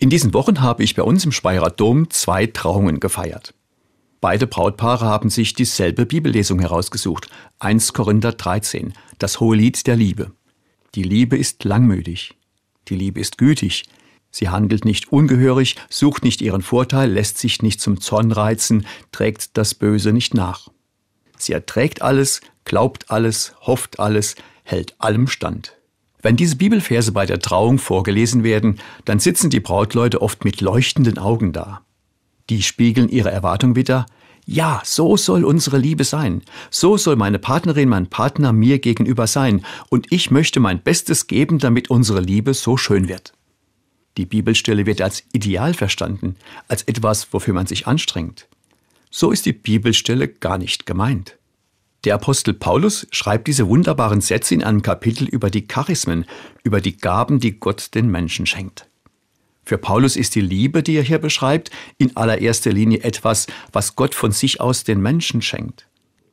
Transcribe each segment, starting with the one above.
In diesen Wochen habe ich bei uns im Speyerer Dom zwei Trauungen gefeiert. Beide Brautpaare haben sich dieselbe Bibellesung herausgesucht. 1 Korinther 13, das hohe Lied der Liebe. Die Liebe ist langmütig. Die Liebe ist gütig. Sie handelt nicht ungehörig, sucht nicht ihren Vorteil, lässt sich nicht zum Zorn reizen, trägt das Böse nicht nach. Sie erträgt alles, glaubt alles, hofft alles, hält allem stand. Wenn diese Bibelverse bei der Trauung vorgelesen werden, dann sitzen die Brautleute oft mit leuchtenden Augen da. Die spiegeln ihre Erwartung wieder. Ja, so soll unsere Liebe sein. So soll meine Partnerin, mein Partner mir gegenüber sein. Und ich möchte mein Bestes geben, damit unsere Liebe so schön wird. Die Bibelstelle wird als Ideal verstanden, als etwas, wofür man sich anstrengt. So ist die Bibelstelle gar nicht gemeint. Der Apostel Paulus schreibt diese wunderbaren Sätze in einem Kapitel über die Charismen, über die Gaben, die Gott den Menschen schenkt. Für Paulus ist die Liebe, die er hier beschreibt, in allererster Linie etwas, was Gott von sich aus den Menschen schenkt.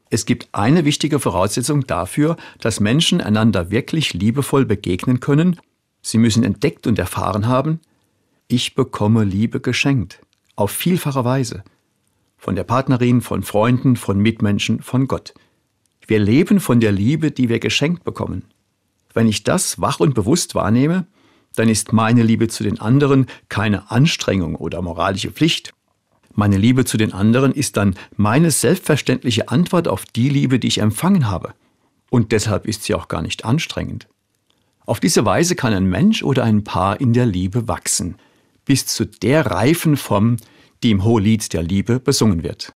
Es gibt eine wichtige Voraussetzung dafür, dass Menschen einander wirklich liebevoll begegnen können. Sie müssen entdeckt und erfahren haben, ich bekomme Liebe geschenkt, auf vielfache Weise. Von der Partnerin, von Freunden, von Mitmenschen, von Gott. Wir leben von der Liebe, die wir geschenkt bekommen. Wenn ich das wach und bewusst wahrnehme, dann ist meine Liebe zu den anderen keine Anstrengung oder moralische Pflicht. Meine Liebe zu den anderen ist dann meine selbstverständliche Antwort auf die Liebe, die ich empfangen habe. Und deshalb ist sie auch gar nicht anstrengend. Auf diese Weise kann ein Mensch oder ein Paar in der Liebe wachsen, bis zu der reifen Form, die im Hohelied der Liebe besungen wird.